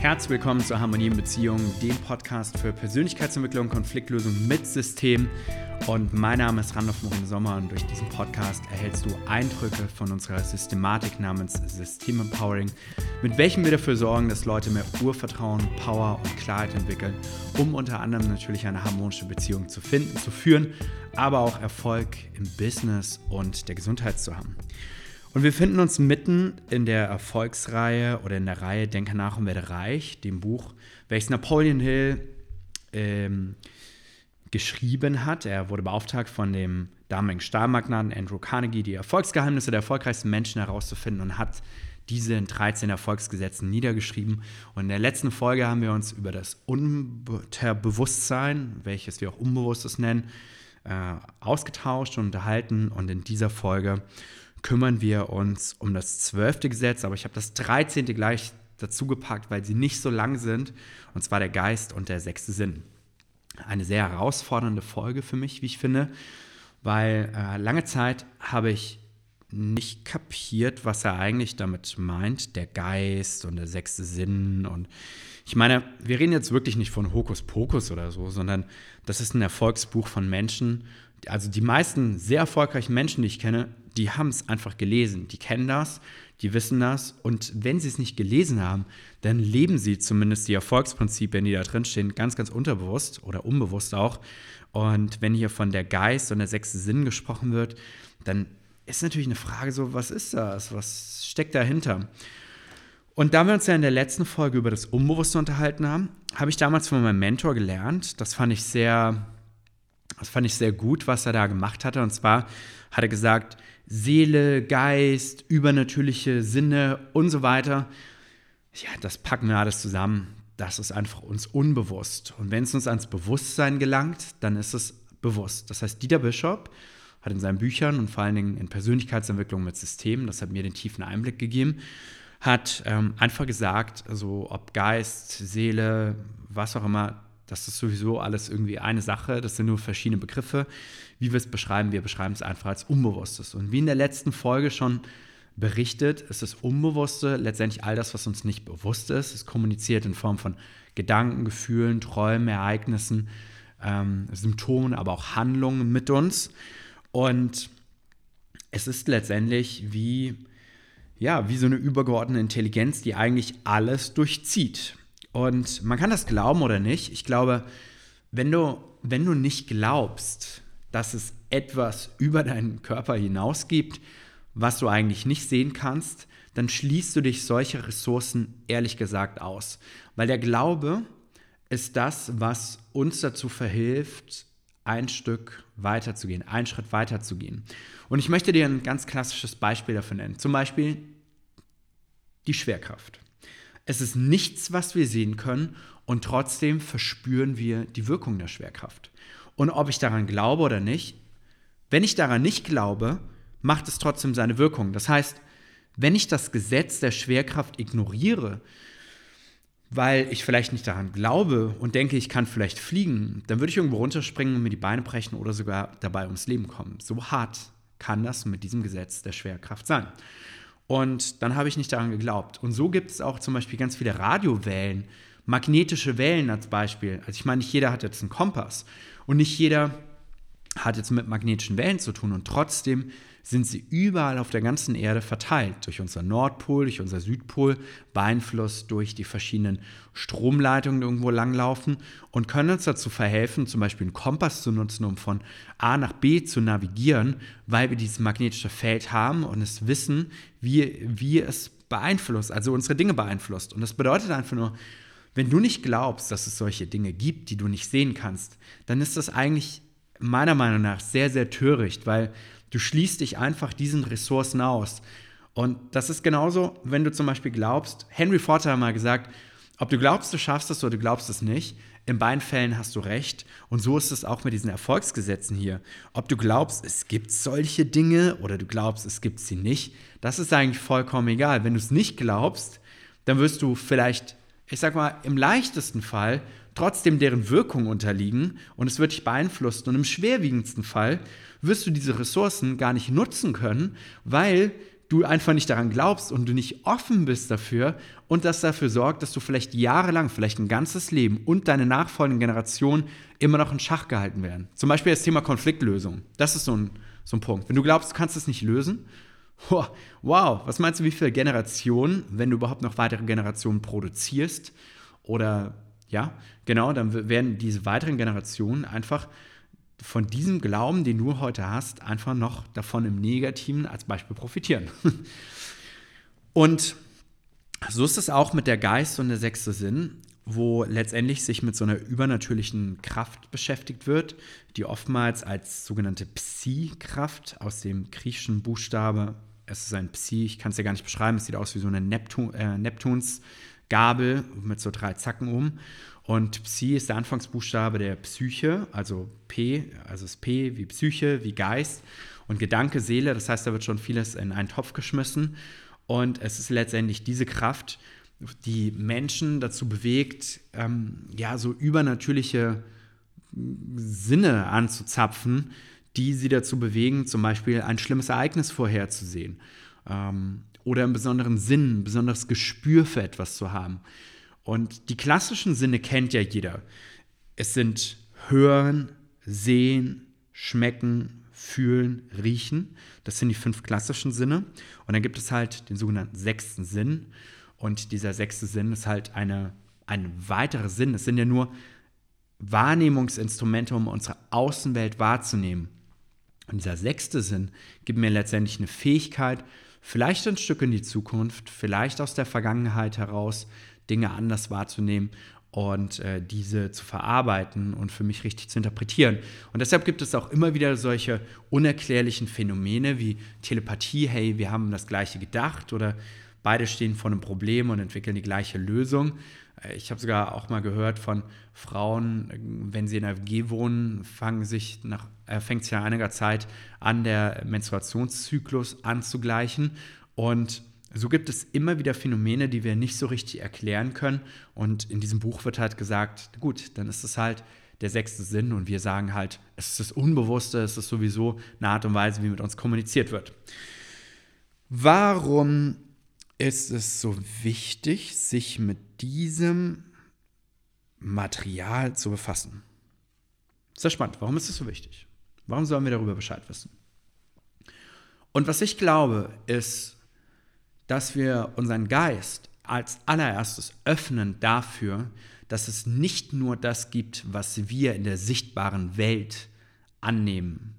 Herzlich willkommen zur Harmonie in Beziehungen, dem Podcast für Persönlichkeitsentwicklung, Konfliktlösung mit System. Und mein Name ist Randolph Morin Sommer und durch diesen Podcast erhältst du Eindrücke von unserer Systematik namens System Empowering, mit welchem wir dafür sorgen, dass Leute mehr Urvertrauen, Power und Klarheit entwickeln, um unter anderem natürlich eine harmonische Beziehung zu finden, zu führen, aber auch Erfolg im Business und der Gesundheit zu haben. Und wir finden uns mitten in der Erfolgsreihe oder in der Reihe Denke nach und werde reich, dem Buch, welches Napoleon Hill ähm, geschrieben hat. Er wurde beauftragt von dem damaligen Stahlmagnaten Andrew Carnegie, die Erfolgsgeheimnisse der erfolgreichsten Menschen herauszufinden und hat diese in 13 Erfolgsgesetzen niedergeschrieben. Und in der letzten Folge haben wir uns über das Unterbewusstsein, welches wir auch Unbewusstes nennen, äh, ausgetauscht und unterhalten. Und in dieser Folge kümmern wir uns um das zwölfte Gesetz, aber ich habe das dreizehnte gleich dazu gepackt, weil sie nicht so lang sind, und zwar der Geist und der sechste Sinn. Eine sehr herausfordernde Folge für mich, wie ich finde, weil äh, lange Zeit habe ich nicht kapiert, was er eigentlich damit meint, der Geist und der sechste Sinn. Und ich meine, wir reden jetzt wirklich nicht von Hokuspokus oder so, sondern das ist ein Erfolgsbuch von Menschen. Also die meisten sehr erfolgreichen Menschen, die ich kenne, die haben es einfach gelesen, die kennen das, die wissen das und wenn sie es nicht gelesen haben, dann leben sie zumindest die Erfolgsprinzipien, die da drin stehen, ganz, ganz unterbewusst oder unbewusst auch. Und wenn hier von der Geist und der sechste Sinn gesprochen wird, dann ist natürlich eine Frage so, was ist das? Was steckt dahinter? Und da wir uns ja in der letzten Folge über das Unbewusste unterhalten haben, habe ich damals von meinem Mentor gelernt. Das fand ich sehr, das fand ich sehr gut, was er da gemacht hatte. Und zwar hat er gesagt, Seele, Geist, übernatürliche Sinne und so weiter. Ja, das packen wir alles zusammen. Das ist einfach uns unbewusst. Und wenn es uns ans Bewusstsein gelangt, dann ist es bewusst. Das heißt, Dieter Bischof hat in seinen Büchern und vor allen Dingen in Persönlichkeitsentwicklung mit Systemen, das hat mir den tiefen Einblick gegeben, hat ähm, einfach gesagt, also ob Geist, Seele, was auch immer, das ist sowieso alles irgendwie eine Sache, das sind nur verschiedene Begriffe. Wie wir es beschreiben, wir beschreiben es einfach als Unbewusstes. Und wie in der letzten Folge schon berichtet, ist das Unbewusste letztendlich all das, was uns nicht bewusst ist. Es kommuniziert in Form von Gedanken, Gefühlen, Träumen, Ereignissen, ähm, Symptomen, aber auch Handlungen mit uns. Und es ist letztendlich wie, ja, wie so eine übergeordnete Intelligenz, die eigentlich alles durchzieht. Und man kann das glauben oder nicht. Ich glaube, wenn du, wenn du nicht glaubst, dass es etwas über deinen Körper hinaus gibt, was du eigentlich nicht sehen kannst, dann schließt du dich solche Ressourcen ehrlich gesagt aus. Weil der Glaube ist das, was uns dazu verhilft, ein Stück weiterzugehen, einen Schritt weiterzugehen. Und ich möchte dir ein ganz klassisches Beispiel dafür nennen. Zum Beispiel die Schwerkraft. Es ist nichts, was wir sehen können und trotzdem verspüren wir die Wirkung der Schwerkraft. Und ob ich daran glaube oder nicht, wenn ich daran nicht glaube, macht es trotzdem seine Wirkung. Das heißt, wenn ich das Gesetz der Schwerkraft ignoriere, weil ich vielleicht nicht daran glaube und denke, ich kann vielleicht fliegen, dann würde ich irgendwo runterspringen und mir die Beine brechen oder sogar dabei ums Leben kommen. So hart kann das mit diesem Gesetz der Schwerkraft sein. Und dann habe ich nicht daran geglaubt. Und so gibt es auch zum Beispiel ganz viele Radiowellen, magnetische Wellen als Beispiel. Also ich meine, nicht jeder hat jetzt einen Kompass und nicht jeder hat jetzt mit magnetischen Wellen zu tun. Und trotzdem sind sie überall auf der ganzen Erde verteilt, durch unser Nordpol, durch unser Südpol, beeinflusst durch die verschiedenen Stromleitungen, die irgendwo langlaufen und können uns dazu verhelfen, zum Beispiel einen Kompass zu nutzen, um von A nach B zu navigieren, weil wir dieses magnetische Feld haben und es wissen, wie, wie es beeinflusst, also unsere Dinge beeinflusst. Und das bedeutet einfach nur, wenn du nicht glaubst, dass es solche Dinge gibt, die du nicht sehen kannst, dann ist das eigentlich meiner Meinung nach sehr, sehr töricht, weil Du schließt dich einfach diesen Ressourcen aus. Und das ist genauso, wenn du zum Beispiel glaubst, Henry Ford hat mal gesagt, ob du glaubst, du schaffst es oder du glaubst es nicht, in beiden Fällen hast du recht. Und so ist es auch mit diesen Erfolgsgesetzen hier. Ob du glaubst, es gibt solche Dinge oder du glaubst, es gibt sie nicht, das ist eigentlich vollkommen egal. Wenn du es nicht glaubst, dann wirst du vielleicht, ich sag mal, im leichtesten Fall trotzdem deren Wirkung unterliegen und es wird dich beeinflussen. Und im schwerwiegendsten Fall wirst du diese Ressourcen gar nicht nutzen können, weil du einfach nicht daran glaubst und du nicht offen bist dafür und das dafür sorgt, dass du vielleicht jahrelang, vielleicht ein ganzes Leben und deine nachfolgenden Generationen immer noch in Schach gehalten werden. Zum Beispiel das Thema Konfliktlösung. Das ist so ein, so ein Punkt. Wenn du glaubst, du kannst es nicht lösen, wow, was meinst du, wie viele Generationen, wenn du überhaupt noch weitere Generationen produzierst oder ja, genau, dann werden diese weiteren Generationen einfach von diesem Glauben, den du heute hast, einfach noch davon im Negativen als Beispiel profitieren. Und so ist es auch mit der Geist und der sechste Sinn, wo letztendlich sich mit so einer übernatürlichen Kraft beschäftigt wird, die oftmals als sogenannte Psi-Kraft aus dem griechischen Buchstabe, es ist ein Psi, ich kann es ja gar nicht beschreiben, es sieht aus wie so eine Neptun, äh, Neptunsgabel mit so drei Zacken um. Und Psi ist der Anfangsbuchstabe der Psyche, also P, also das P wie Psyche, wie Geist und Gedanke, Seele. Das heißt, da wird schon vieles in einen Topf geschmissen. Und es ist letztendlich diese Kraft, die Menschen dazu bewegt, ähm, ja, so übernatürliche Sinne anzuzapfen, die sie dazu bewegen, zum Beispiel ein schlimmes Ereignis vorherzusehen ähm, oder einen besonderen Sinn, ein besonderes Gespür für etwas zu haben. Und die klassischen Sinne kennt ja jeder. Es sind Hören, Sehen, Schmecken, Fühlen, Riechen. Das sind die fünf klassischen Sinne. Und dann gibt es halt den sogenannten sechsten Sinn. Und dieser sechste Sinn ist halt eine, ein weiterer Sinn. Es sind ja nur Wahrnehmungsinstrumente, um unsere Außenwelt wahrzunehmen. Und dieser sechste Sinn gibt mir letztendlich eine Fähigkeit, vielleicht ein Stück in die Zukunft, vielleicht aus der Vergangenheit heraus, Dinge anders wahrzunehmen und äh, diese zu verarbeiten und für mich richtig zu interpretieren. Und deshalb gibt es auch immer wieder solche unerklärlichen Phänomene wie Telepathie, hey, wir haben das gleiche gedacht oder beide stehen vor einem Problem und entwickeln die gleiche Lösung. Äh, ich habe sogar auch mal gehört von Frauen, wenn sie in einer WG wohnen, fangen sich nach, äh, fängt sich nach einiger Zeit an, der Menstruationszyklus anzugleichen. Und so gibt es immer wieder Phänomene, die wir nicht so richtig erklären können. Und in diesem Buch wird halt gesagt, gut, dann ist es halt der sechste Sinn und wir sagen halt, es ist das Unbewusste, es ist sowieso eine Art und Weise, wie mit uns kommuniziert wird. Warum ist es so wichtig, sich mit diesem Material zu befassen? Sehr spannend. Warum ist es so wichtig? Warum sollen wir darüber Bescheid wissen? Und was ich glaube, ist, dass wir unseren Geist als allererstes öffnen dafür, dass es nicht nur das gibt, was wir in der sichtbaren Welt annehmen.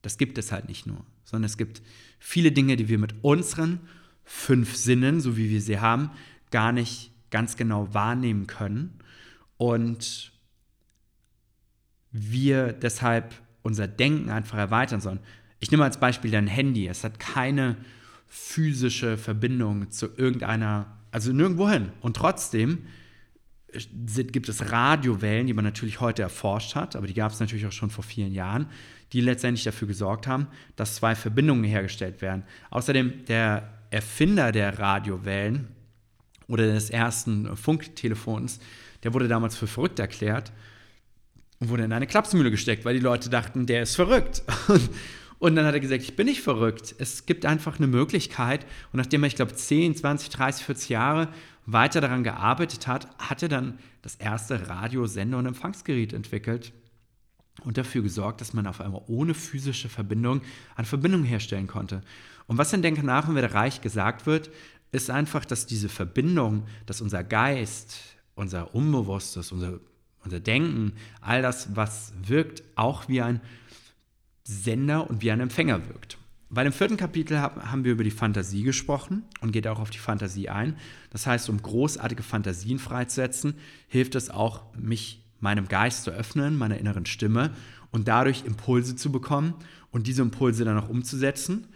Das gibt es halt nicht nur, sondern es gibt viele Dinge, die wir mit unseren fünf Sinnen, so wie wir sie haben, gar nicht ganz genau wahrnehmen können. Und wir deshalb unser Denken einfach erweitern sollen. Ich nehme als Beispiel dein Handy. Es hat keine physische Verbindung zu irgendeiner, also nirgendwo hin. Und trotzdem gibt es Radiowellen, die man natürlich heute erforscht hat, aber die gab es natürlich auch schon vor vielen Jahren, die letztendlich dafür gesorgt haben, dass zwei Verbindungen hergestellt werden. Außerdem der Erfinder der Radiowellen oder des ersten Funktelefons, der wurde damals für verrückt erklärt und wurde in eine Klapsmühle gesteckt, weil die Leute dachten, der ist verrückt. Und dann hat er gesagt, ich bin nicht verrückt. Es gibt einfach eine Möglichkeit. Und nachdem er, ich glaube, 10, 20, 30, 40 Jahre weiter daran gearbeitet hat, hat er dann das erste Radiosender- und Empfangsgerät entwickelt und dafür gesorgt, dass man auf einmal ohne physische Verbindung eine Verbindung herstellen konnte. Und was in nach und werde reich gesagt wird, ist einfach, dass diese Verbindung, dass unser Geist, unser Unbewusstes, unser, unser Denken, all das, was wirkt, auch wie ein Sender und wie ein Empfänger wirkt. Weil im vierten Kapitel haben wir über die Fantasie gesprochen und geht auch auf die Fantasie ein. Das heißt, um großartige Fantasien freizusetzen, hilft es auch, mich meinem Geist zu öffnen, meiner inneren Stimme und dadurch Impulse zu bekommen und diese Impulse dann auch umzusetzen.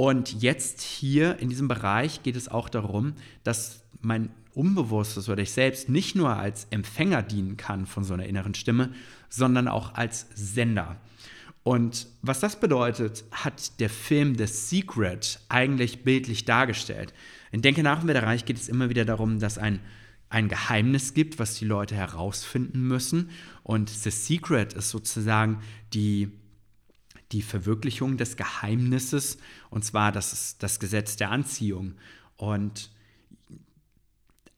Und jetzt hier in diesem Bereich geht es auch darum, dass mein Unbewusstes oder ich selbst nicht nur als Empfänger dienen kann von so einer inneren Stimme, sondern auch als Sender. Und was das bedeutet, hat der Film The Secret eigentlich bildlich dargestellt. In Denke nach und reich geht es immer wieder darum, dass ein, ein Geheimnis gibt, was die Leute herausfinden müssen. Und The Secret ist sozusagen die, die Verwirklichung des Geheimnisses, und zwar das ist das Gesetz der Anziehung. Und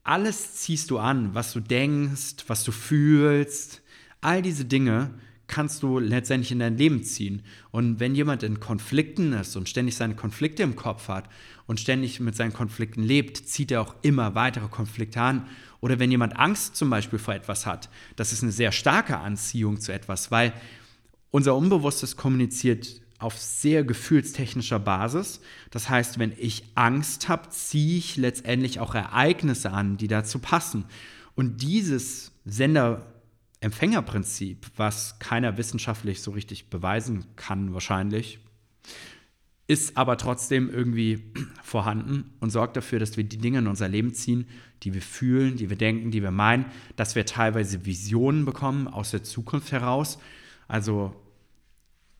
alles ziehst du an, was du denkst, was du fühlst, all diese Dinge kannst du letztendlich in dein Leben ziehen. Und wenn jemand in Konflikten ist und ständig seine Konflikte im Kopf hat und ständig mit seinen Konflikten lebt, zieht er auch immer weitere Konflikte an. Oder wenn jemand Angst zum Beispiel vor etwas hat, das ist eine sehr starke Anziehung zu etwas, weil unser Unbewusstes kommuniziert auf sehr gefühlstechnischer Basis. Das heißt, wenn ich Angst habe, ziehe ich letztendlich auch Ereignisse an, die dazu passen. Und dieses Sender Empfängerprinzip, was keiner wissenschaftlich so richtig beweisen kann wahrscheinlich, ist aber trotzdem irgendwie vorhanden und sorgt dafür, dass wir die Dinge in unser Leben ziehen, die wir fühlen, die wir denken, die wir meinen, dass wir teilweise Visionen bekommen aus der Zukunft heraus. Also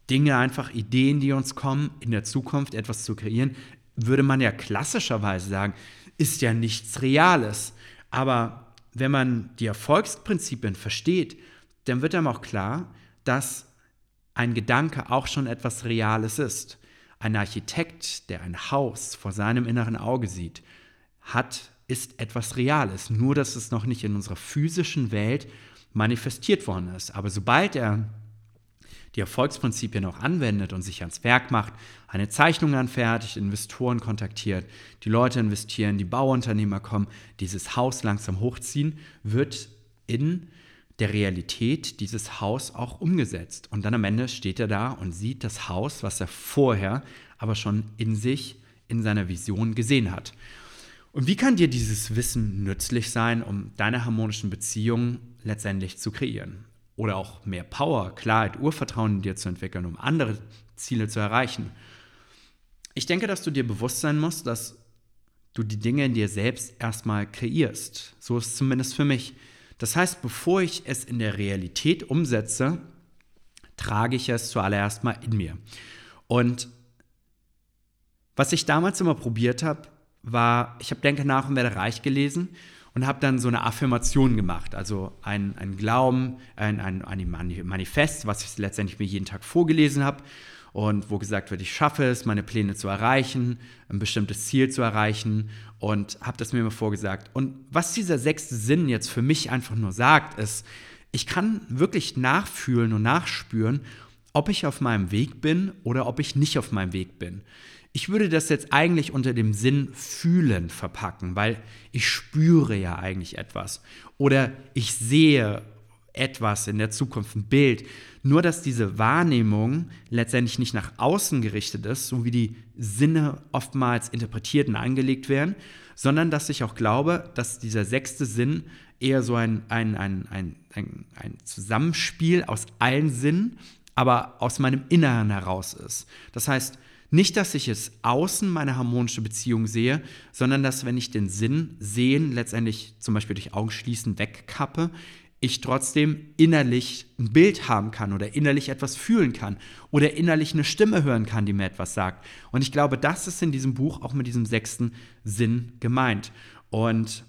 Dinge, einfach Ideen, die uns kommen, in der Zukunft etwas zu kreieren, würde man ja klassischerweise sagen, ist ja nichts Reales. Aber wenn man die Erfolgsprinzipien versteht, dann wird einem auch klar, dass ein Gedanke auch schon etwas Reales ist. Ein Architekt, der ein Haus vor seinem inneren Auge sieht, hat, ist etwas Reales, nur dass es noch nicht in unserer physischen Welt manifestiert worden ist. Aber sobald er die Erfolgsprinzipien auch anwendet und sich ans Werk macht, eine Zeichnung anfertigt, Investoren kontaktiert, die Leute investieren, die Bauunternehmer kommen, dieses Haus langsam hochziehen, wird in der Realität dieses Haus auch umgesetzt. Und dann am Ende steht er da und sieht das Haus, was er vorher aber schon in sich, in seiner Vision gesehen hat. Und wie kann dir dieses Wissen nützlich sein, um deine harmonischen Beziehungen letztendlich zu kreieren? Oder auch mehr Power, Klarheit, Urvertrauen in dir zu entwickeln, um andere Ziele zu erreichen. Ich denke, dass du dir bewusst sein musst, dass du die Dinge in dir selbst erstmal kreierst. So ist es zumindest für mich. Das heißt, bevor ich es in der Realität umsetze, trage ich es zuallererst mal in mir. Und was ich damals immer probiert habe, war, ich habe Denke nach und werde reich gelesen und habe dann so eine Affirmation gemacht, also ein, ein Glauben, ein, ein, ein Manifest, was ich letztendlich mir jeden Tag vorgelesen habe und wo gesagt wird, ich schaffe es, meine Pläne zu erreichen, ein bestimmtes Ziel zu erreichen und habe das mir immer vorgesagt. Und was dieser sechste Sinn jetzt für mich einfach nur sagt, ist, ich kann wirklich nachfühlen und nachspüren, ob ich auf meinem Weg bin oder ob ich nicht auf meinem Weg bin. Ich würde das jetzt eigentlich unter dem Sinn fühlen verpacken, weil ich spüre ja eigentlich etwas. Oder ich sehe etwas in der Zukunft, ein Bild. Nur dass diese Wahrnehmung letztendlich nicht nach außen gerichtet ist, so wie die Sinne oftmals interpretiert und angelegt werden, sondern dass ich auch glaube, dass dieser sechste Sinn eher so ein, ein, ein, ein, ein, ein Zusammenspiel aus allen Sinnen, aber aus meinem Inneren heraus ist. Das heißt, nicht, dass ich es außen meine harmonische Beziehung sehe, sondern dass, wenn ich den Sinn sehen, letztendlich zum Beispiel durch Augenschließen wegkappe, ich trotzdem innerlich ein Bild haben kann oder innerlich etwas fühlen kann oder innerlich eine Stimme hören kann, die mir etwas sagt. Und ich glaube, das ist in diesem Buch auch mit diesem sechsten Sinn gemeint. Und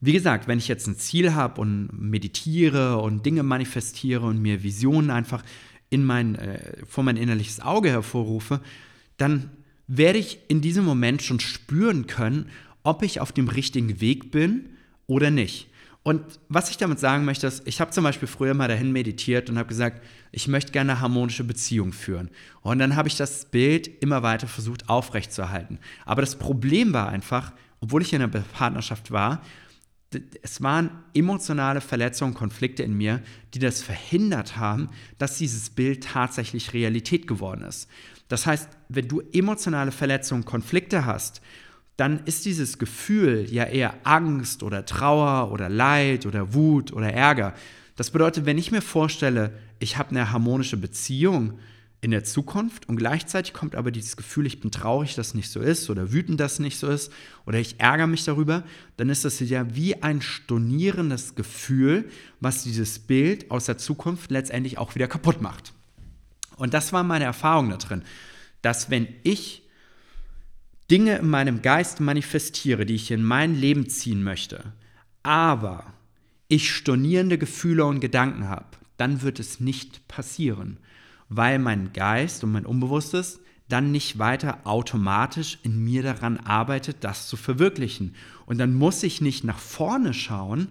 wie gesagt, wenn ich jetzt ein Ziel habe und meditiere und Dinge manifestiere und mir Visionen einfach in mein, äh, vor mein innerliches Auge hervorrufe, dann werde ich in diesem Moment schon spüren können, ob ich auf dem richtigen Weg bin oder nicht. Und was ich damit sagen möchte, ist, ich habe zum Beispiel früher mal dahin meditiert und habe gesagt, ich möchte gerne eine harmonische Beziehung führen. Und dann habe ich das Bild immer weiter versucht aufrechtzuerhalten. Aber das Problem war einfach, obwohl ich in einer Partnerschaft war, es waren emotionale Verletzungen, Konflikte in mir, die das verhindert haben, dass dieses Bild tatsächlich Realität geworden ist. Das heißt, wenn du emotionale Verletzungen, Konflikte hast, dann ist dieses Gefühl ja eher Angst oder Trauer oder Leid oder Wut oder Ärger. Das bedeutet, wenn ich mir vorstelle, ich habe eine harmonische Beziehung, in der Zukunft und gleichzeitig kommt aber dieses Gefühl, ich bin traurig, dass nicht so ist oder wütend, dass nicht so ist oder ich ärgere mich darüber, dann ist das ja wie ein stornierendes Gefühl, was dieses Bild aus der Zukunft letztendlich auch wieder kaputt macht. Und das war meine Erfahrung da drin, dass wenn ich Dinge in meinem Geist manifestiere, die ich in mein Leben ziehen möchte, aber ich stornierende Gefühle und Gedanken habe, dann wird es nicht passieren weil mein Geist und mein Unbewusstes dann nicht weiter automatisch in mir daran arbeitet, das zu verwirklichen. Und dann muss ich nicht nach vorne schauen,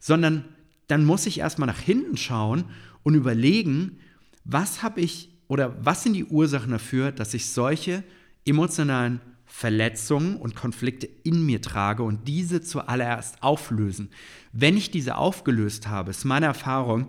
sondern dann muss ich erstmal nach hinten schauen und überlegen, was habe ich oder was sind die Ursachen dafür, dass ich solche emotionalen Verletzungen und Konflikte in mir trage und diese zuallererst auflösen. Wenn ich diese aufgelöst habe, ist meine Erfahrung,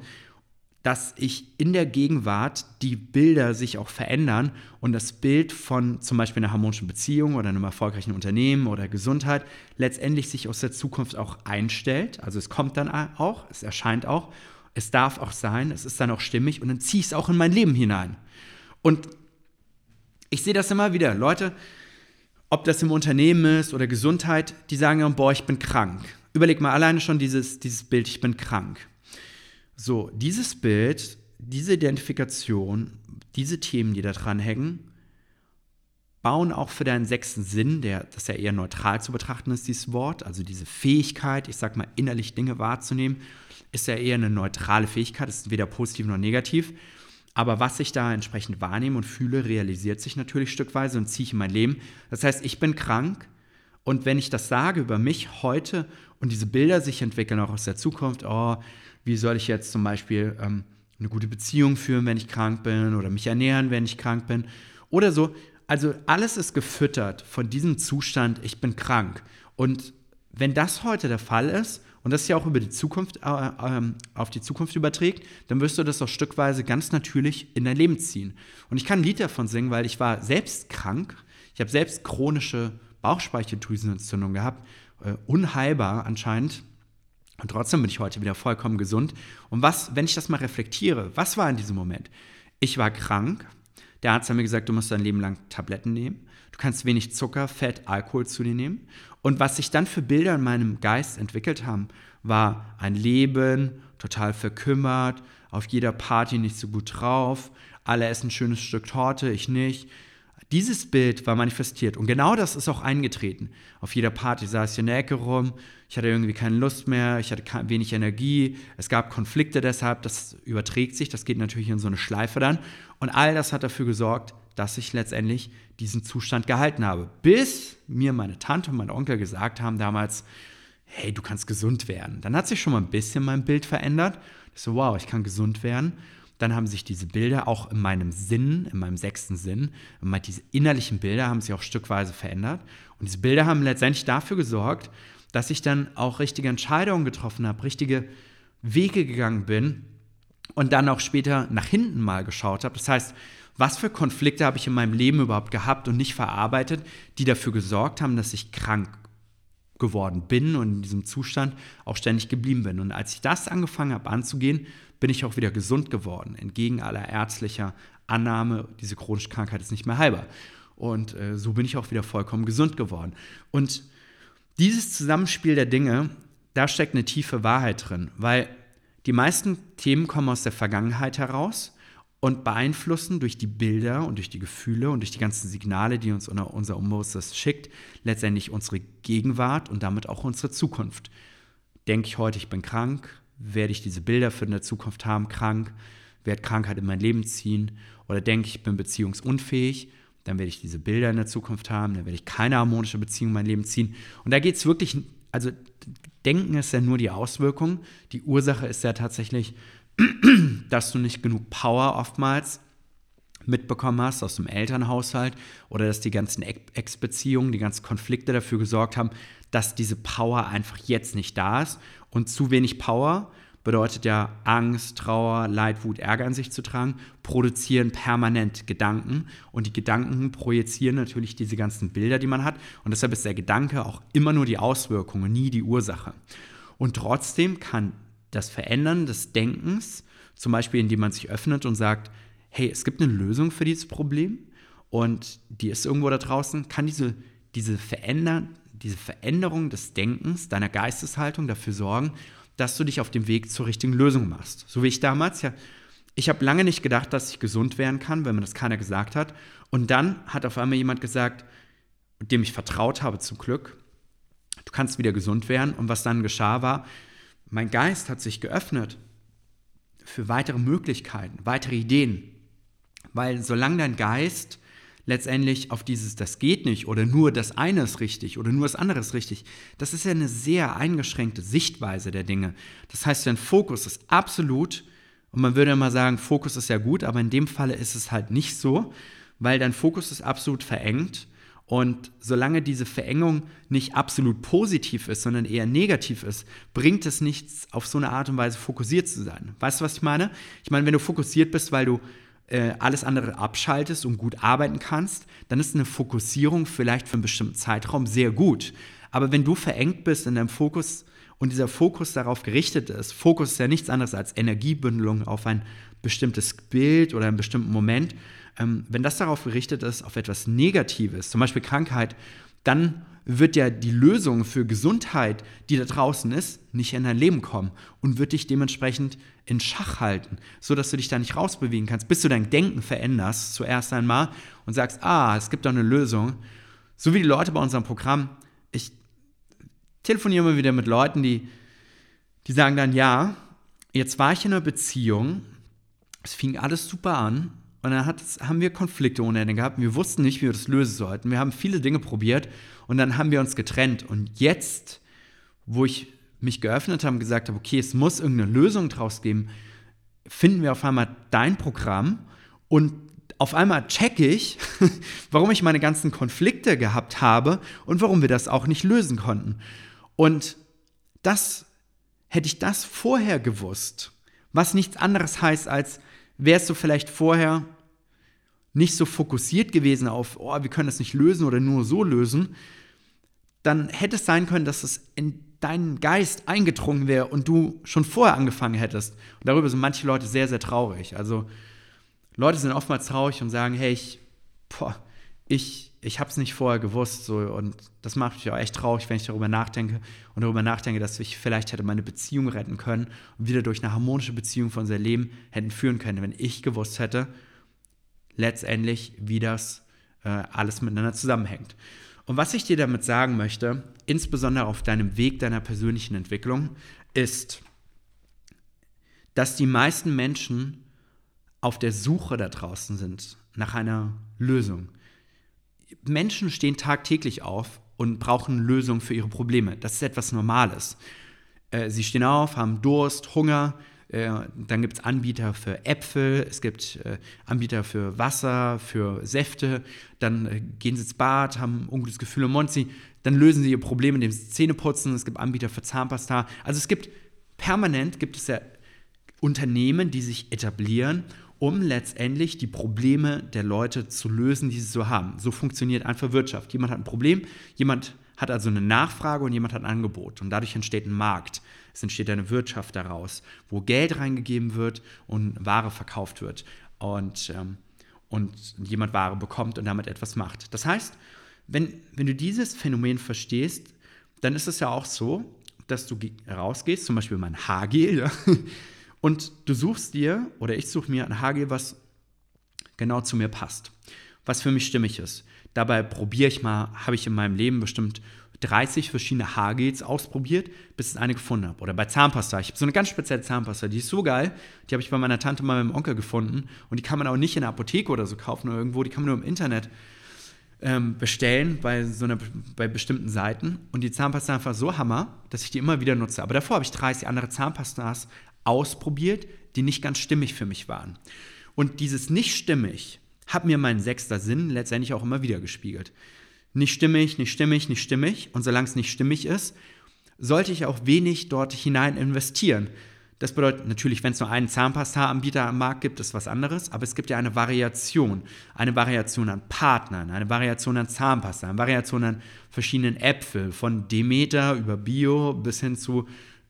dass ich in der Gegenwart die Bilder sich auch verändern und das Bild von zum Beispiel einer harmonischen Beziehung oder einem erfolgreichen Unternehmen oder Gesundheit letztendlich sich aus der Zukunft auch einstellt. Also es kommt dann auch, es erscheint auch, es darf auch sein, es ist dann auch stimmig und dann ziehe ich es auch in mein Leben hinein. Und ich sehe das immer wieder. Leute, ob das im Unternehmen ist oder Gesundheit, die sagen boah, ich bin krank. Überleg mal alleine schon dieses, dieses Bild, ich bin krank. So, dieses Bild, diese Identifikation, diese Themen, die da dran hängen, bauen auch für deinen sechsten Sinn, der, das ja eher neutral zu betrachten ist, dieses Wort, also diese Fähigkeit, ich sag mal, innerlich Dinge wahrzunehmen, ist ja eher eine neutrale Fähigkeit, ist weder positiv noch negativ. Aber was ich da entsprechend wahrnehme und fühle, realisiert sich natürlich stückweise und ziehe ich in mein Leben. Das heißt, ich bin krank und wenn ich das sage über mich heute und diese Bilder sich entwickeln auch aus der Zukunft, oh, wie soll ich jetzt zum Beispiel ähm, eine gute Beziehung führen, wenn ich krank bin oder mich ernähren, wenn ich krank bin oder so. Also alles ist gefüttert von diesem Zustand, ich bin krank. Und wenn das heute der Fall ist und das ja auch über die Zukunft, äh, äh, auf die Zukunft überträgt, dann wirst du das auch stückweise ganz natürlich in dein Leben ziehen. Und ich kann ein Lied davon singen, weil ich war selbst krank. Ich habe selbst chronische Bauchspeicheldrüsenentzündung gehabt, äh, unheilbar anscheinend. Und trotzdem bin ich heute wieder vollkommen gesund. Und was, wenn ich das mal reflektiere, was war in diesem Moment? Ich war krank. Der Arzt hat mir gesagt, du musst dein Leben lang Tabletten nehmen. Du kannst wenig Zucker, Fett, Alkohol zu dir nehmen. Und was sich dann für Bilder in meinem Geist entwickelt haben, war ein Leben, total verkümmert, auf jeder Party nicht so gut drauf, alle essen ein schönes Stück Torte, ich nicht. Dieses Bild war manifestiert und genau das ist auch eingetreten. Auf jeder Party saß ich in der Ecke rum, ich hatte irgendwie keine Lust mehr, ich hatte wenig Energie, es gab Konflikte deshalb, das überträgt sich, das geht natürlich in so eine Schleife dann. Und all das hat dafür gesorgt, dass ich letztendlich diesen Zustand gehalten habe. Bis mir meine Tante und mein Onkel gesagt haben damals, hey, du kannst gesund werden. Dann hat sich schon mal ein bisschen mein Bild verändert. Ich so, wow, ich kann gesund werden. Dann haben sich diese Bilder auch in meinem Sinn, in meinem sechsten Sinn, diese innerlichen Bilder haben sich auch stückweise verändert. Und diese Bilder haben letztendlich dafür gesorgt, dass ich dann auch richtige Entscheidungen getroffen habe, richtige Wege gegangen bin und dann auch später nach hinten mal geschaut habe. Das heißt, was für Konflikte habe ich in meinem Leben überhaupt gehabt und nicht verarbeitet, die dafür gesorgt haben, dass ich krank geworden bin und in diesem Zustand auch ständig geblieben bin. Und als ich das angefangen habe anzugehen, bin ich auch wieder gesund geworden, entgegen aller ärztlicher Annahme, diese chronische Krankheit ist nicht mehr heilbar. Und äh, so bin ich auch wieder vollkommen gesund geworden. Und dieses Zusammenspiel der Dinge, da steckt eine tiefe Wahrheit drin, weil die meisten Themen kommen aus der Vergangenheit heraus und beeinflussen durch die Bilder und durch die Gefühle und durch die ganzen Signale, die uns unser Unbewusstes schickt, letztendlich unsere Gegenwart und damit auch unsere Zukunft. Denke ich heute, ich bin krank, werde ich diese Bilder für eine Zukunft haben, krank, werde Krankheit in mein Leben ziehen oder denke ich, ich bin beziehungsunfähig, dann werde ich diese Bilder in der Zukunft haben, dann werde ich keine harmonische Beziehung in mein Leben ziehen. Und da geht es wirklich, also Denken ist ja nur die Auswirkung, die Ursache ist ja tatsächlich, dass du nicht genug Power oftmals mitbekommen hast aus dem Elternhaushalt oder dass die ganzen Ex-Beziehungen, die ganzen Konflikte dafür gesorgt haben, dass diese Power einfach jetzt nicht da ist. Und zu wenig Power bedeutet ja Angst, Trauer, Leid, Wut, Ärger in sich zu tragen, produzieren permanent Gedanken und die Gedanken projizieren natürlich diese ganzen Bilder, die man hat und deshalb ist der Gedanke auch immer nur die Auswirkung und nie die Ursache. Und trotzdem kann das Verändern des Denkens, zum Beispiel indem man sich öffnet und sagt, hey, es gibt eine Lösung für dieses Problem und die ist irgendwo da draußen, kann diese, diese, Veränder, diese Veränderung des Denkens, deiner Geisteshaltung dafür sorgen, dass du dich auf dem Weg zur richtigen Lösung machst. So wie ich damals, ja. Ich habe lange nicht gedacht, dass ich gesund werden kann, wenn mir das keiner gesagt hat. Und dann hat auf einmal jemand gesagt, dem ich vertraut habe zum Glück, du kannst wieder gesund werden. Und was dann geschah war, mein Geist hat sich geöffnet für weitere Möglichkeiten, weitere Ideen. Weil solange dein Geist letztendlich auf dieses, das geht nicht oder nur das eine ist richtig oder nur das andere ist richtig, das ist ja eine sehr eingeschränkte Sichtweise der Dinge. Das heißt, dein Fokus ist absolut, und man würde immer sagen, Fokus ist ja gut, aber in dem Falle ist es halt nicht so, weil dein Fokus ist absolut verengt. Und solange diese Verengung nicht absolut positiv ist, sondern eher negativ ist, bringt es nichts, auf so eine Art und Weise fokussiert zu sein. Weißt du, was ich meine? Ich meine, wenn du fokussiert bist, weil du äh, alles andere abschaltest und gut arbeiten kannst, dann ist eine Fokussierung vielleicht für einen bestimmten Zeitraum sehr gut. Aber wenn du verengt bist in deinem Fokus und dieser Fokus darauf gerichtet ist, Fokus ist ja nichts anderes als Energiebündelung auf ein bestimmtes Bild oder einen bestimmten Moment, ähm, wenn das darauf gerichtet ist, auf etwas Negatives, zum Beispiel Krankheit, dann wird ja die Lösung für Gesundheit, die da draußen ist, nicht in dein Leben kommen und wird dich dementsprechend in Schach halten, sodass du dich da nicht rausbewegen kannst, bis du dein Denken veränderst zuerst einmal und sagst, ah, es gibt doch eine Lösung. So wie die Leute bei unserem Programm, ich telefoniere immer wieder mit Leuten, die, die sagen dann, ja, jetzt war ich in einer Beziehung, es fing alles super an und dann haben wir Konflikte ohne Ende gehabt. Wir wussten nicht, wie wir das lösen sollten. Wir haben viele Dinge probiert und dann haben wir uns getrennt. Und jetzt, wo ich mich geöffnet habe und gesagt habe, okay, es muss irgendeine Lösung draus geben, finden wir auf einmal dein Programm und auf einmal checke ich, warum ich meine ganzen Konflikte gehabt habe und warum wir das auch nicht lösen konnten. Und das hätte ich das vorher gewusst, was nichts anderes heißt als wärst du vielleicht vorher nicht so fokussiert gewesen auf, oh, wir können das nicht lösen oder nur so lösen, dann hätte es sein können, dass es in deinen Geist eingedrungen wäre und du schon vorher angefangen hättest. Und darüber sind manche Leute sehr, sehr traurig. Also Leute sind oftmals traurig und sagen, hey, ich, boah, ich, ich habe es nicht vorher gewusst. So, und das macht mich auch echt traurig, wenn ich darüber nachdenke und darüber nachdenke, dass ich vielleicht hätte meine Beziehung retten können und wieder durch eine harmonische Beziehung von unser Leben hätten führen können, wenn ich gewusst hätte, letztendlich, wie das äh, alles miteinander zusammenhängt. Und was ich dir damit sagen möchte, insbesondere auf deinem Weg deiner persönlichen Entwicklung, ist, dass die meisten Menschen auf der Suche da draußen sind nach einer Lösung. Menschen stehen tagtäglich auf und brauchen Lösungen für ihre Probleme. Das ist etwas Normales. Äh, sie stehen auf, haben Durst, Hunger, äh, dann gibt es Anbieter für Äpfel, es gibt äh, Anbieter für Wasser, für Säfte. Dann gehen sie ins Bad, haben ein ungutes Gefühl im Mund. dann lösen sie ihr Problem, indem sie Zähne putzen. Es gibt Anbieter für Zahnpasta. Also es gibt permanent gibt es ja Unternehmen, die sich etablieren, um letztendlich die Probleme der Leute zu lösen, die sie so haben. So funktioniert einfach Wirtschaft. Jemand hat ein Problem, jemand hat also eine Nachfrage und jemand hat ein Angebot. Und dadurch entsteht ein Markt. Es entsteht eine Wirtschaft daraus, wo Geld reingegeben wird und Ware verkauft wird. Und, ähm, und jemand Ware bekommt und damit etwas macht. Das heißt, wenn, wenn du dieses Phänomen verstehst, dann ist es ja auch so, dass du rausgehst, zum Beispiel mein Haargel, ja, und du suchst dir, oder ich suche mir ein Haargel, was genau zu mir passt, was für mich stimmig ist. Dabei probiere ich mal, habe ich in meinem Leben bestimmt 30 verschiedene Haargels ausprobiert, bis ich eine gefunden habe. Oder bei Zahnpasta. Ich habe so eine ganz spezielle Zahnpasta, die ist so geil. Die habe ich bei meiner Tante mit meinem Onkel gefunden. Und die kann man auch nicht in der Apotheke oder so kaufen oder irgendwo. Die kann man nur im Internet ähm, bestellen bei, so einer, bei bestimmten Seiten. Und die Zahnpasta einfach so hammer, dass ich die immer wieder nutze. Aber davor habe ich 30 andere Zahnpastas ausprobiert, die nicht ganz stimmig für mich waren. Und dieses nicht stimmig hat mir mein sechster Sinn letztendlich auch immer wieder gespiegelt. Nicht stimmig, nicht stimmig, nicht stimmig. Und solange es nicht stimmig ist, sollte ich auch wenig dort hinein investieren. Das bedeutet natürlich, wenn es nur einen Zahnpasta-Anbieter am Markt gibt, ist was anderes, aber es gibt ja eine Variation. Eine Variation an Partnern, eine Variation an Zahnpasta, eine Variation an verschiedenen Äpfeln, von Demeter über Bio bis hin zu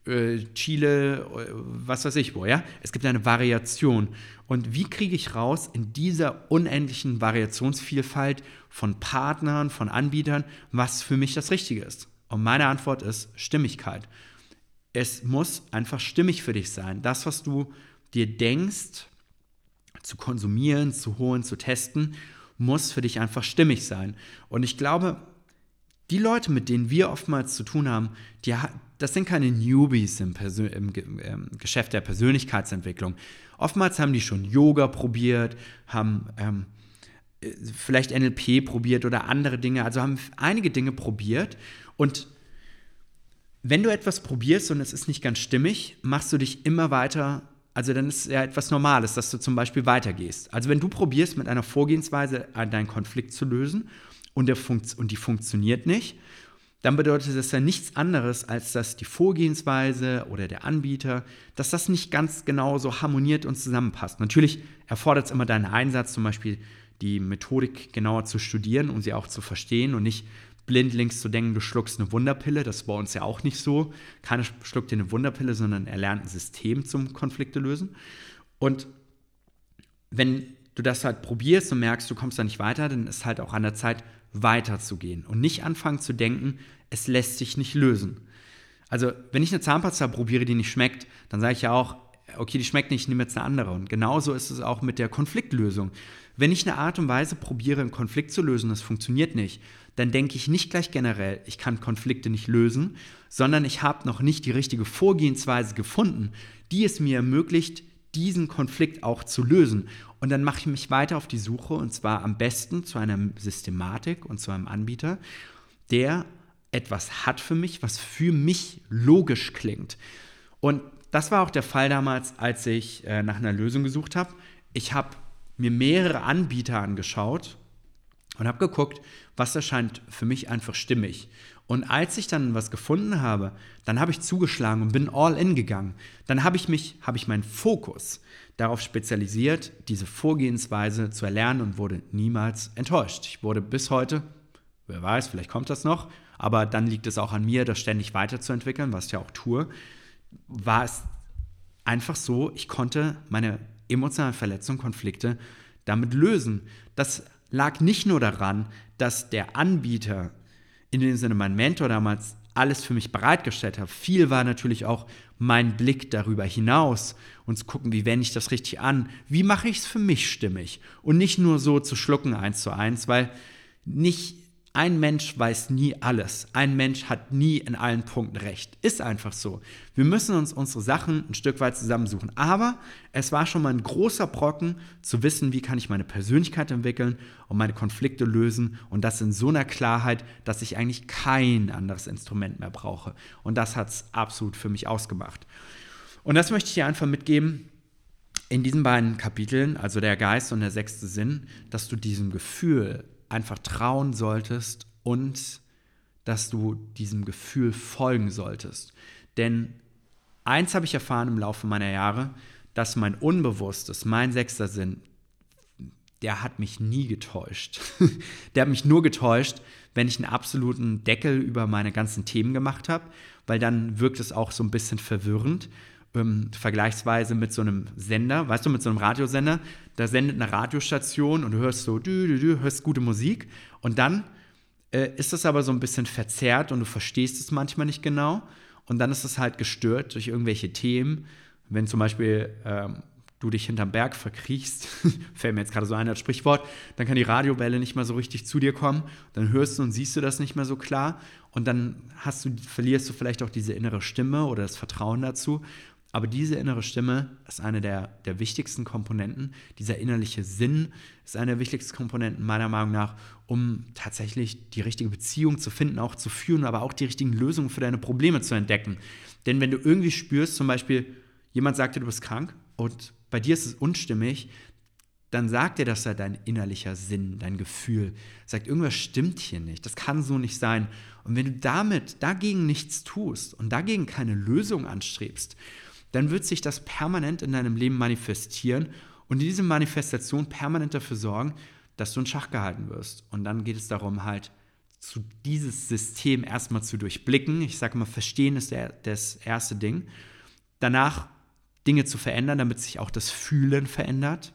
äh, Chile, äh, was weiß ich wo, ja? Es gibt eine Variation. Und wie kriege ich raus in dieser unendlichen Variationsvielfalt von Partnern, von Anbietern, was für mich das Richtige ist? Und meine Antwort ist Stimmigkeit. Es muss einfach stimmig für dich sein. Das, was du dir denkst, zu konsumieren, zu holen, zu testen, muss für dich einfach stimmig sein. Und ich glaube, die Leute, mit denen wir oftmals zu tun haben, die, das sind keine Newbies im, Persön im ähm, Geschäft der Persönlichkeitsentwicklung. Oftmals haben die schon Yoga probiert, haben ähm, äh, vielleicht NLP probiert oder andere Dinge, also haben einige Dinge probiert. Und wenn du etwas probierst und es ist nicht ganz stimmig, machst du dich immer weiter also dann ist es ja etwas Normales, dass du zum Beispiel weitergehst. Also wenn du probierst, mit einer Vorgehensweise deinen Konflikt zu lösen und, der und die funktioniert nicht, dann bedeutet das ja nichts anderes, als dass die Vorgehensweise oder der Anbieter, dass das nicht ganz genau so harmoniert und zusammenpasst. Natürlich erfordert es immer deinen Einsatz, zum Beispiel die Methodik genauer zu studieren, um sie auch zu verstehen und nicht blindlings zu denken, du schluckst eine Wunderpille. Das war uns ja auch nicht so. Keiner schluckt dir eine Wunderpille, sondern er lernt ein System zum Konflikte lösen. Und wenn du das halt probierst und merkst, du kommst da nicht weiter, dann ist halt auch an der Zeit, weiterzugehen und nicht anfangen zu denken, es lässt sich nicht lösen. Also, wenn ich eine Zahnpasta probiere, die nicht schmeckt, dann sage ich ja auch, okay, die schmeckt nicht, ich nehme jetzt eine andere. Und genauso ist es auch mit der Konfliktlösung. Wenn ich eine Art und Weise probiere, einen Konflikt zu lösen, das funktioniert nicht, dann denke ich nicht gleich generell, ich kann Konflikte nicht lösen, sondern ich habe noch nicht die richtige Vorgehensweise gefunden, die es mir ermöglicht, diesen Konflikt auch zu lösen. Und dann mache ich mich weiter auf die Suche und zwar am besten zu einer Systematik und zu einem Anbieter, der etwas hat für mich, was für mich logisch klingt. Und das war auch der Fall damals, als ich äh, nach einer Lösung gesucht habe. Ich habe mir mehrere Anbieter angeschaut und habe geguckt, was erscheint für mich einfach stimmig. Und als ich dann was gefunden habe, dann habe ich zugeschlagen und bin all in gegangen. Dann habe ich mich, habe ich meinen Fokus darauf spezialisiert, diese Vorgehensweise zu erlernen und wurde niemals enttäuscht. Ich wurde bis heute, wer weiß, vielleicht kommt das noch, aber dann liegt es auch an mir, das ständig weiterzuentwickeln, was ich ja auch tue. War es einfach so, ich konnte meine emotionalen Verletzungen, Konflikte damit lösen. Das lag nicht nur daran, dass der Anbieter, in dem Sinne mein Mentor damals, alles für mich bereitgestellt hat. Viel war natürlich auch mein Blick darüber hinaus und zu gucken, wie wende ich das richtig an, wie mache ich es für mich stimmig und nicht nur so zu schlucken eins zu eins, weil nicht ein Mensch weiß nie alles. Ein Mensch hat nie in allen Punkten recht. Ist einfach so. Wir müssen uns unsere Sachen ein Stück weit zusammensuchen. Aber es war schon mal ein großer Brocken zu wissen, wie kann ich meine Persönlichkeit entwickeln und meine Konflikte lösen. Und das in so einer Klarheit, dass ich eigentlich kein anderes Instrument mehr brauche. Und das hat es absolut für mich ausgemacht. Und das möchte ich dir einfach mitgeben in diesen beiden Kapiteln, also der Geist und der sechste Sinn, dass du diesem Gefühl einfach trauen solltest und dass du diesem Gefühl folgen solltest. Denn eins habe ich erfahren im Laufe meiner Jahre, dass mein Unbewusstes, mein sechster Sinn, der hat mich nie getäuscht. der hat mich nur getäuscht, wenn ich einen absoluten Deckel über meine ganzen Themen gemacht habe, weil dann wirkt es auch so ein bisschen verwirrend ähm, vergleichsweise mit so einem Sender, weißt du, mit so einem Radiosender, da sendet eine Radiostation und du hörst so, du, du, du, hörst gute Musik und dann äh, ist das aber so ein bisschen verzerrt und du verstehst es manchmal nicht genau und dann ist es halt gestört durch irgendwelche Themen, wenn zum Beispiel ähm, du dich hinterm Berg verkriechst, fällt mir jetzt gerade so ein als Sprichwort, dann kann die Radiowelle nicht mehr so richtig zu dir kommen, dann hörst du und siehst du das nicht mehr so klar und dann hast du, verlierst du vielleicht auch diese innere Stimme oder das Vertrauen dazu aber diese innere Stimme ist eine der, der wichtigsten Komponenten. Dieser innerliche Sinn ist eine der wichtigsten Komponenten meiner Meinung nach, um tatsächlich die richtige Beziehung zu finden, auch zu führen, aber auch die richtigen Lösungen für deine Probleme zu entdecken. Denn wenn du irgendwie spürst, zum Beispiel, jemand sagt dir, du bist krank und bei dir ist es unstimmig, dann sagt dir das ja dein innerlicher Sinn, dein Gefühl. Sagt, irgendwas stimmt hier nicht, das kann so nicht sein. Und wenn du damit dagegen nichts tust und dagegen keine Lösung anstrebst, dann wird sich das permanent in deinem Leben manifestieren und diese Manifestation permanent dafür sorgen, dass du in Schach gehalten wirst. Und dann geht es darum, halt zu dieses System erstmal zu durchblicken. Ich sage mal, verstehen ist der, das erste Ding. Danach Dinge zu verändern, damit sich auch das Fühlen verändert.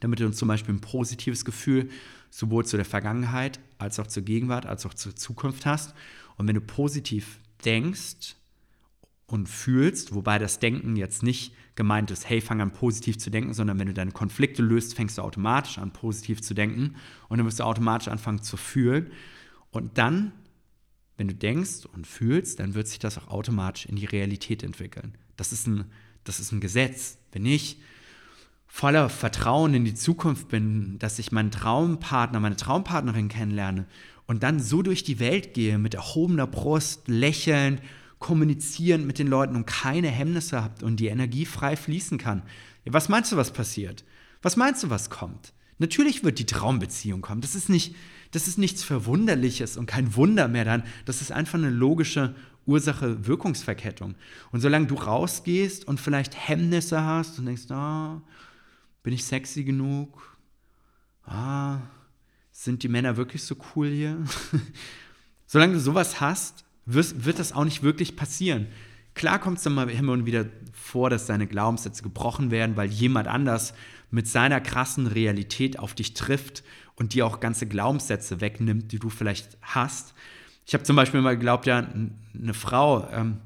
Damit du zum Beispiel ein positives Gefühl sowohl zu der Vergangenheit als auch zur Gegenwart als auch zur Zukunft hast. Und wenn du positiv denkst, und fühlst, wobei das Denken jetzt nicht gemeint ist, hey, fang an positiv zu denken, sondern wenn du deine Konflikte löst, fängst du automatisch an positiv zu denken und dann wirst du automatisch anfangen zu fühlen und dann wenn du denkst und fühlst, dann wird sich das auch automatisch in die Realität entwickeln. Das ist ein, das ist ein Gesetz. Wenn ich voller Vertrauen in die Zukunft bin, dass ich meinen Traumpartner, meine Traumpartnerin kennenlerne und dann so durch die Welt gehe mit erhobener Brust, lächelnd, kommunizieren mit den Leuten und keine Hemmnisse habt und die Energie frei fließen kann. Ja, was meinst du, was passiert? Was meinst du, was kommt? Natürlich wird die Traumbeziehung kommen. Das ist nicht, das ist nichts Verwunderliches und kein Wunder mehr dann. Das ist einfach eine logische Ursache-Wirkungsverkettung. Und solange du rausgehst und vielleicht Hemmnisse hast und denkst, ah, bin ich sexy genug? Ah, sind die Männer wirklich so cool hier? solange du sowas hast, wird, wird das auch nicht wirklich passieren. Klar kommt es dann mal immer und wieder vor, dass deine Glaubenssätze gebrochen werden, weil jemand anders mit seiner krassen Realität auf dich trifft und dir auch ganze Glaubenssätze wegnimmt, die du vielleicht hast. Ich habe zum Beispiel mal geglaubt, ja, eine Frau, ähm,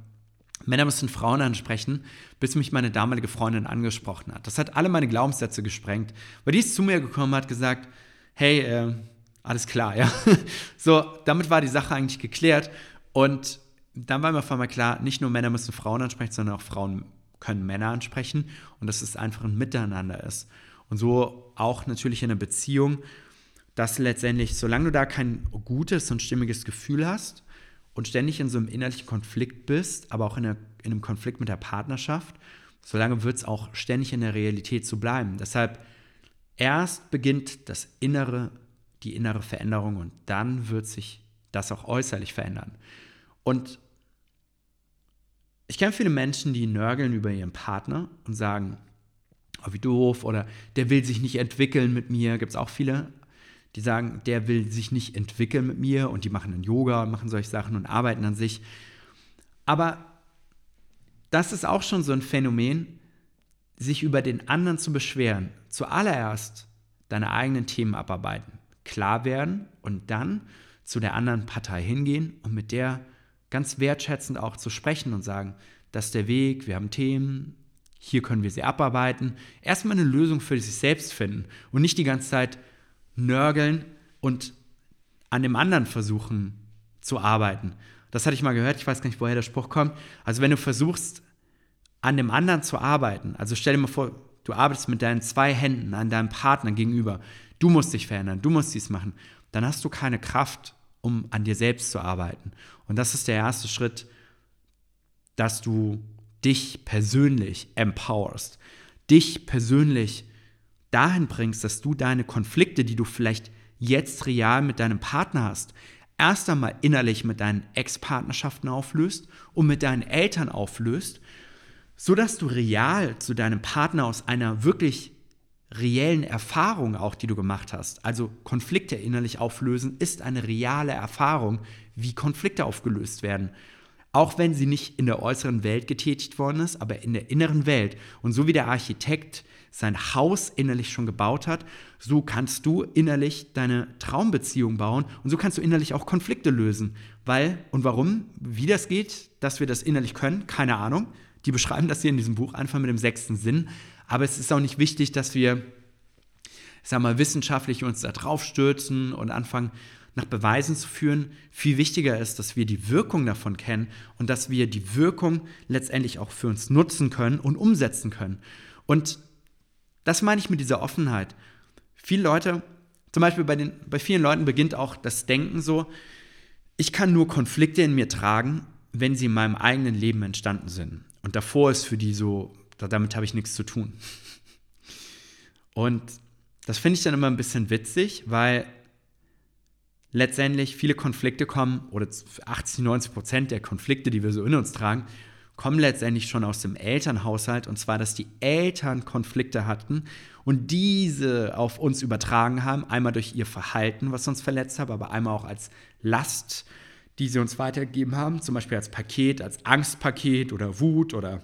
Männer müssen Frauen ansprechen, bis mich meine damalige Freundin angesprochen hat. Das hat alle meine Glaubenssätze gesprengt, weil die ist zu mir gekommen und hat gesagt, hey, äh, alles klar, ja. so, damit war die Sache eigentlich geklärt und dann war mir auf einmal klar, nicht nur Männer müssen Frauen ansprechen, sondern auch Frauen können Männer ansprechen und dass es einfach ein Miteinander ist. Und so auch natürlich in einer Beziehung, dass letztendlich, solange du da kein gutes und stimmiges Gefühl hast und ständig in so einem innerlichen Konflikt bist, aber auch in, einer, in einem Konflikt mit der Partnerschaft, solange wird es auch ständig in der Realität zu bleiben. Deshalb erst beginnt das Innere, die innere Veränderung und dann wird sich das auch äußerlich verändern. Und ich kenne viele Menschen, die nörgeln über ihren Partner und sagen, oh, wie doof oder der will sich nicht entwickeln mit mir. Gibt es auch viele, die sagen, der will sich nicht entwickeln mit mir und die machen dann Yoga und machen solche Sachen und arbeiten an sich. Aber das ist auch schon so ein Phänomen, sich über den anderen zu beschweren. Zuallererst deine eigenen Themen abarbeiten, klar werden und dann zu der anderen Partei hingehen und mit der ganz wertschätzend auch zu sprechen und sagen, das ist der Weg, wir haben Themen, hier können wir sie abarbeiten. Erstmal eine Lösung für sich selbst finden und nicht die ganze Zeit nörgeln und an dem anderen versuchen zu arbeiten. Das hatte ich mal gehört, ich weiß gar nicht, woher der Spruch kommt. Also wenn du versuchst, an dem anderen zu arbeiten, also stell dir mal vor, du arbeitest mit deinen zwei Händen an deinem Partner gegenüber, du musst dich verändern, du musst dies machen, dann hast du keine Kraft, um an dir selbst zu arbeiten. Und das ist der erste Schritt, dass du dich persönlich empowerst, dich persönlich dahin bringst, dass du deine Konflikte, die du vielleicht jetzt real mit deinem Partner hast, erst einmal innerlich mit deinen Ex-Partnerschaften auflöst und mit deinen Eltern auflöst, sodass du real zu deinem Partner aus einer wirklich reellen Erfahrung auch, die du gemacht hast. Also Konflikte innerlich auflösen ist eine reale Erfahrung, wie Konflikte aufgelöst werden. Auch wenn sie nicht in der äußeren Welt getätigt worden ist, aber in der inneren Welt. Und so wie der Architekt sein Haus innerlich schon gebaut hat, so kannst du innerlich deine Traumbeziehung bauen und so kannst du innerlich auch Konflikte lösen. Weil und warum, wie das geht, dass wir das innerlich können, keine Ahnung. Die beschreiben das hier in diesem Buch einfach mit dem sechsten Sinn. Aber es ist auch nicht wichtig, dass wir, sag mal, wissenschaftlich uns da drauf stürzen und anfangen, nach Beweisen zu führen. Viel wichtiger ist, dass wir die Wirkung davon kennen und dass wir die Wirkung letztendlich auch für uns nutzen können und umsetzen können. Und das meine ich mit dieser Offenheit. Viele Leute, zum Beispiel bei, den, bei vielen Leuten beginnt auch das Denken so, ich kann nur Konflikte in mir tragen, wenn sie in meinem eigenen Leben entstanden sind. Und davor ist für die so damit habe ich nichts zu tun. Und das finde ich dann immer ein bisschen witzig, weil letztendlich viele Konflikte kommen, oder 80, 90 Prozent der Konflikte, die wir so in uns tragen, kommen letztendlich schon aus dem Elternhaushalt. Und zwar, dass die Eltern Konflikte hatten und diese auf uns übertragen haben. Einmal durch ihr Verhalten, was uns verletzt hat, aber einmal auch als Last, die sie uns weitergegeben haben. Zum Beispiel als Paket, als Angstpaket oder Wut oder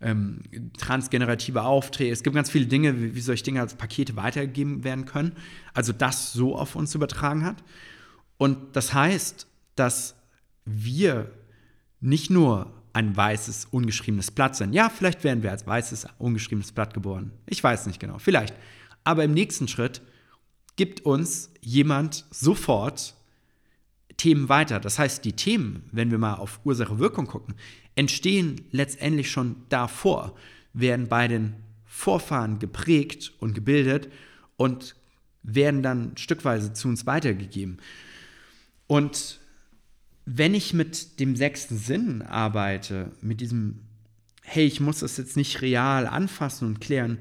ähm, transgenerative Aufträge. Es gibt ganz viele Dinge, wie, wie solche Dinge als Pakete weitergegeben werden können. Also das so auf uns übertragen hat. Und das heißt, dass wir nicht nur ein weißes, ungeschriebenes Blatt sind. Ja, vielleicht werden wir als weißes, ungeschriebenes Blatt geboren. Ich weiß nicht genau, vielleicht. Aber im nächsten Schritt gibt uns jemand sofort Themen weiter. Das heißt, die Themen, wenn wir mal auf Ursache-Wirkung gucken, entstehen letztendlich schon davor, werden bei den Vorfahren geprägt und gebildet und werden dann stückweise zu uns weitergegeben. Und wenn ich mit dem sechsten Sinn arbeite, mit diesem, hey, ich muss das jetzt nicht real anfassen und klären,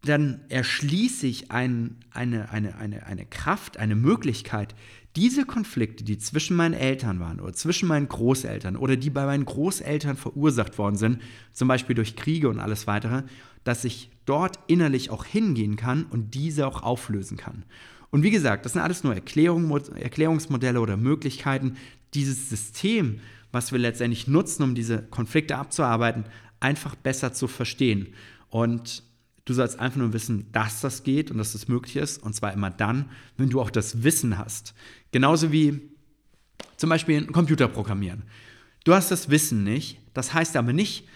dann erschließe ich ein, eine, eine, eine, eine Kraft, eine Möglichkeit, diese Konflikte, die zwischen meinen Eltern waren oder zwischen meinen Großeltern oder die bei meinen Großeltern verursacht worden sind, zum Beispiel durch Kriege und alles weitere, dass ich dort innerlich auch hingehen kann und diese auch auflösen kann. Und wie gesagt, das sind alles nur Erklärung, Erklärungsmodelle oder Möglichkeiten, dieses System, was wir letztendlich nutzen, um diese Konflikte abzuarbeiten, einfach besser zu verstehen. Und Du sollst einfach nur wissen, dass das geht und dass das möglich ist. Und zwar immer dann, wenn du auch das Wissen hast. Genauso wie zum Beispiel ein Computer programmieren. Du hast das Wissen nicht. Das heißt aber nicht,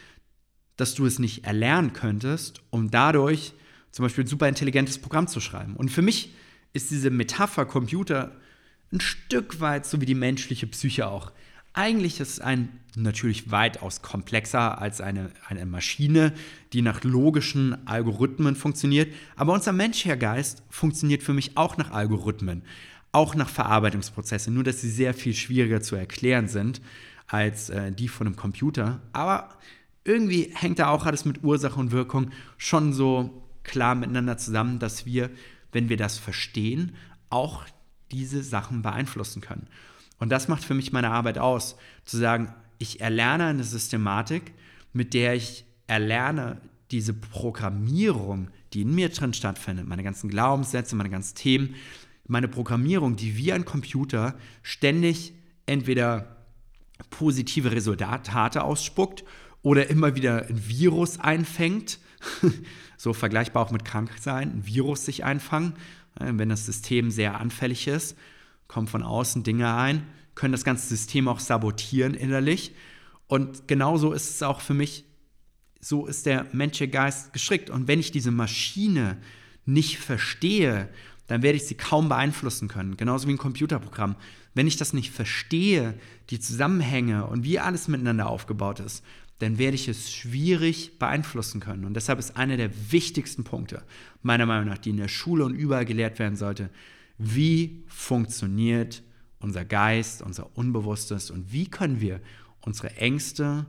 dass du es nicht erlernen könntest, um dadurch zum Beispiel ein super intelligentes Programm zu schreiben. Und für mich ist diese Metapher Computer ein Stück weit so wie die menschliche Psyche auch. Eigentlich ist es ein natürlich weitaus komplexer als eine, eine Maschine, die nach logischen Algorithmen funktioniert. Aber unser menschlicher Geist funktioniert für mich auch nach Algorithmen, auch nach Verarbeitungsprozessen, nur dass sie sehr viel schwieriger zu erklären sind als äh, die von einem Computer. Aber irgendwie hängt da auch alles mit Ursache und Wirkung schon so klar miteinander zusammen, dass wir, wenn wir das verstehen, auch diese Sachen beeinflussen können. Und das macht für mich meine Arbeit aus, zu sagen, ich erlerne eine Systematik, mit der ich erlerne, diese Programmierung, die in mir drin stattfindet, meine ganzen Glaubenssätze, meine ganzen Themen, meine Programmierung, die wie ein Computer ständig entweder positive Resultate ausspuckt oder immer wieder ein Virus einfängt, so vergleichbar auch mit Kranksein, ein Virus sich einfangen, wenn das System sehr anfällig ist kommen von außen Dinge ein, können das ganze System auch sabotieren innerlich. Und genauso ist es auch für mich, so ist der menschliche Geist gestrickt. Und wenn ich diese Maschine nicht verstehe, dann werde ich sie kaum beeinflussen können. Genauso wie ein Computerprogramm. Wenn ich das nicht verstehe, die Zusammenhänge und wie alles miteinander aufgebaut ist, dann werde ich es schwierig beeinflussen können. Und deshalb ist einer der wichtigsten Punkte, meiner Meinung nach, die in der Schule und überall gelehrt werden sollte, wie funktioniert unser Geist, unser Unbewusstes und wie können wir unsere Ängste,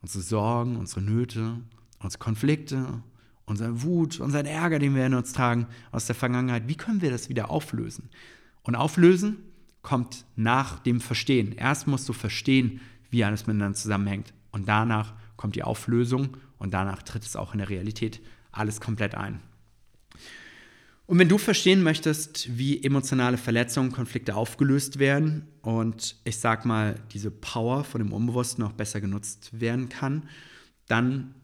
unsere Sorgen, unsere Nöte, unsere Konflikte, unsere Wut, unseren Ärger, den wir in uns tragen aus der Vergangenheit, wie können wir das wieder auflösen? Und auflösen kommt nach dem Verstehen. Erst musst du verstehen, wie alles miteinander zusammenhängt. Und danach kommt die Auflösung und danach tritt es auch in der Realität alles komplett ein. Und wenn du verstehen möchtest, wie emotionale Verletzungen, Konflikte aufgelöst werden und ich sag mal, diese Power von dem Unbewussten auch besser genutzt werden kann, dann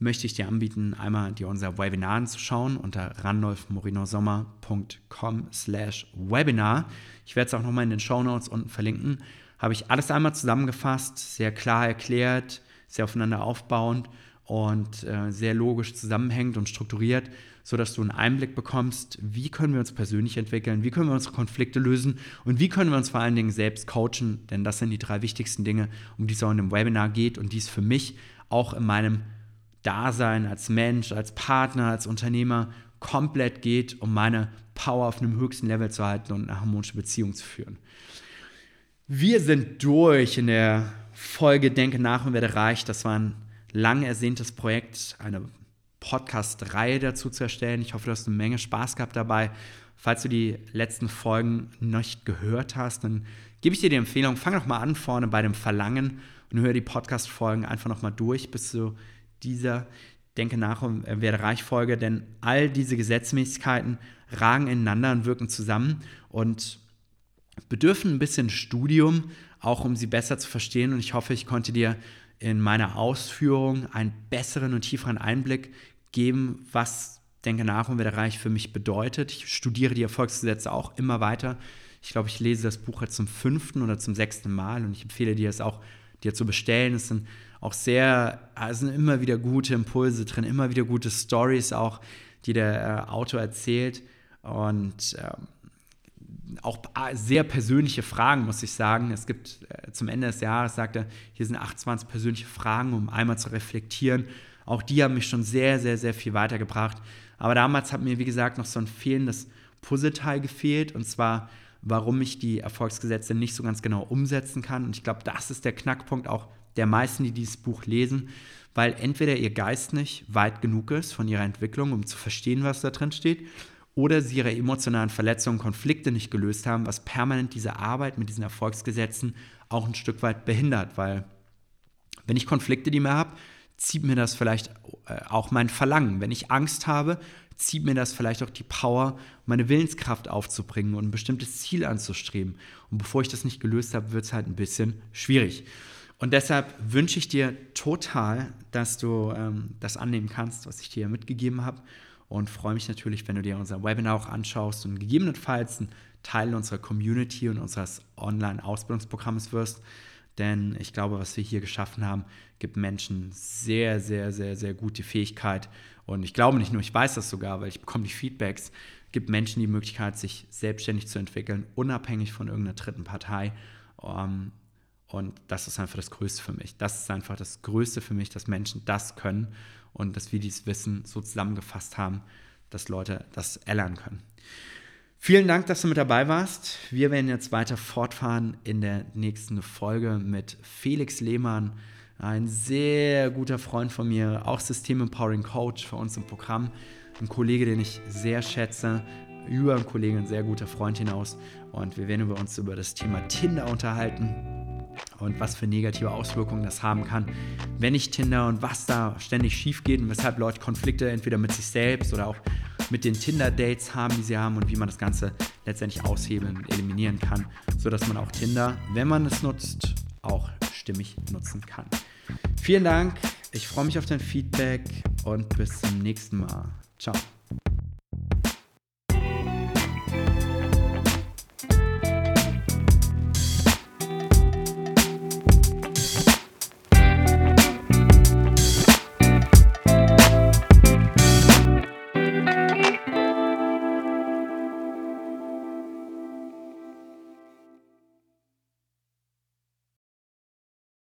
möchte ich dir anbieten, einmal dir unser Webinar anzuschauen unter randolfmorinosommer.com slash Webinar. Ich werde es auch nochmal in den Show Notes unten verlinken. Habe ich alles einmal zusammengefasst, sehr klar erklärt, sehr aufeinander aufbauend und äh, sehr logisch zusammenhängend und strukturiert, sodass du einen Einblick bekommst, wie können wir uns persönlich entwickeln, wie können wir unsere Konflikte lösen und wie können wir uns vor allen Dingen selbst coachen, denn das sind die drei wichtigsten Dinge, um die es auch in dem Webinar geht und die es für mich auch in meinem Dasein als Mensch, als Partner, als Unternehmer komplett geht, um meine Power auf einem höchsten Level zu halten und eine harmonische Beziehung zu führen. Wir sind durch in der Folge Denke nach und werde reich. Das waren lang ersehntes Projekt, eine Podcast-Reihe dazu zu erstellen. Ich hoffe, du hast eine Menge Spaß gehabt dabei. Falls du die letzten Folgen noch nicht gehört hast, dann gebe ich dir die Empfehlung, fang doch mal an vorne bei dem Verlangen und höre die Podcast-Folgen einfach noch mal durch bis zu dieser Denke nach und werde reich Folge, denn all diese Gesetzmäßigkeiten ragen ineinander und wirken zusammen und bedürfen ein bisschen Studium, auch um sie besser zu verstehen. Und ich hoffe, ich konnte dir in meiner Ausführung einen besseren und tieferen Einblick geben, was Denke nach und werde reich für mich bedeutet. Ich studiere die Erfolgsgesetze auch immer weiter. Ich glaube, ich lese das Buch jetzt zum fünften oder zum sechsten Mal und ich empfehle dir es auch, dir zu bestellen. Es sind auch sehr, es sind immer wieder gute Impulse drin, immer wieder gute Stories auch, die der äh, Autor erzählt. Und ähm, auch sehr persönliche Fragen, muss ich sagen. Es gibt äh, zum Ende des Jahres, sagte, hier sind 28 persönliche Fragen, um einmal zu reflektieren. Auch die haben mich schon sehr, sehr, sehr viel weitergebracht. Aber damals hat mir, wie gesagt, noch so ein fehlendes Puzzleteil gefehlt. Und zwar, warum ich die Erfolgsgesetze nicht so ganz genau umsetzen kann. Und ich glaube, das ist der Knackpunkt auch der meisten, die dieses Buch lesen, weil entweder ihr Geist nicht weit genug ist von ihrer Entwicklung, um zu verstehen, was da drin steht, oder sie ihre emotionalen Verletzungen, Konflikte nicht gelöst haben, was permanent diese Arbeit mit diesen Erfolgsgesetzen auch ein Stück weit behindert, weil wenn ich Konflikte die mehr habe, zieht mir das vielleicht äh, auch mein Verlangen. Wenn ich Angst habe, zieht mir das vielleicht auch die Power, meine Willenskraft aufzubringen und ein bestimmtes Ziel anzustreben. Und bevor ich das nicht gelöst habe, wird es halt ein bisschen schwierig. Und deshalb wünsche ich dir total, dass du ähm, das annehmen kannst, was ich dir mitgegeben habe und freue mich natürlich, wenn du dir unser Webinar auch anschaust und gegebenenfalls ein Teil unserer Community und unseres Online-Ausbildungsprogramms wirst. Denn ich glaube, was wir hier geschaffen haben, gibt Menschen sehr, sehr, sehr, sehr gute Fähigkeit. Und ich glaube nicht nur, ich weiß das sogar, weil ich bekomme die Feedbacks, gibt Menschen die Möglichkeit, sich selbstständig zu entwickeln, unabhängig von irgendeiner dritten Partei. Um, und das ist einfach das Größte für mich. Das ist einfach das Größte für mich, dass Menschen das können und dass wir dieses Wissen so zusammengefasst haben, dass Leute das erlernen können. Vielen Dank, dass du mit dabei warst. Wir werden jetzt weiter fortfahren in der nächsten Folge mit Felix Lehmann, ein sehr guter Freund von mir, auch System Empowering Coach für uns im Programm, ein Kollege, den ich sehr schätze, über einen Kollegen, ein sehr guter Freund hinaus. Und wir werden uns über das Thema Tinder unterhalten und was für negative Auswirkungen das haben kann, wenn ich Tinder und was da ständig schief geht und weshalb Leute Konflikte entweder mit sich selbst oder auch mit den Tinder-Dates haben, die sie haben und wie man das Ganze letztendlich aushebeln und eliminieren kann, sodass man auch Tinder, wenn man es nutzt, auch stimmig nutzen kann. Vielen Dank, ich freue mich auf dein Feedback und bis zum nächsten Mal. Ciao.